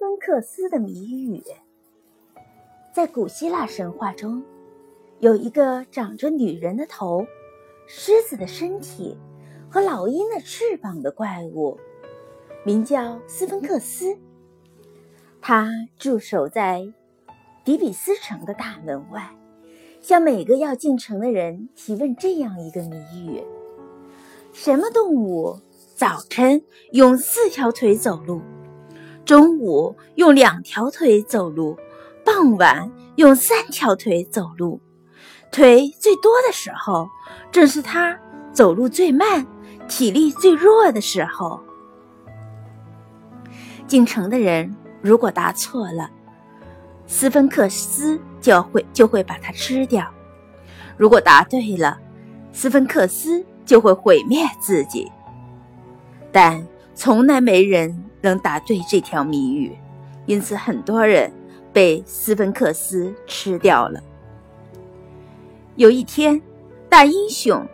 芬克斯的谜语。在古希腊神话中，有一个长着女人的头、狮子的身体和老鹰的翅膀的怪物，名叫斯芬克斯。他驻守在底比斯城的大门外，向每个要进城的人提问这样一个谜语：什么动物早晨用四条腿走路？中午用两条腿走路，傍晚用三条腿走路，腿最多的时候，正是他走路最慢、体力最弱的时候。进城的人如果答错了，斯芬克斯就会就会把它吃掉；如果答对了，斯芬克斯就会毁灭自己。但从来没人。能答对这条谜语，因此很多人被斯芬克斯吃掉了。有一天，大英雄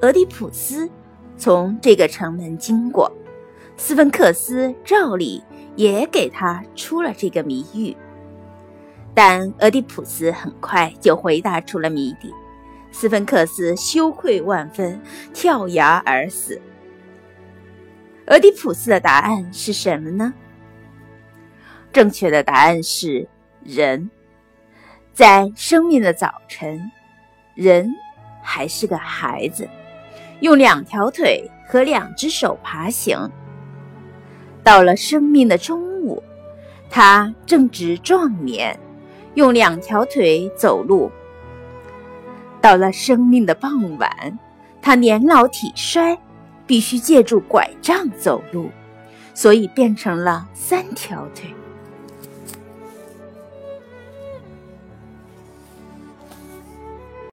俄狄浦斯从这个城门经过，斯芬克斯照例也给他出了这个谜语，但俄狄浦斯很快就回答出了谜底，斯芬克斯羞愧万分，跳崖而死。俄狄浦斯的答案是什么呢？正确的答案是人。在生命的早晨，人还是个孩子，用两条腿和两只手爬行。到了生命的中午，他正值壮年，用两条腿走路。到了生命的傍晚，他年老体衰。必须借助拐杖走路，所以变成了三条腿。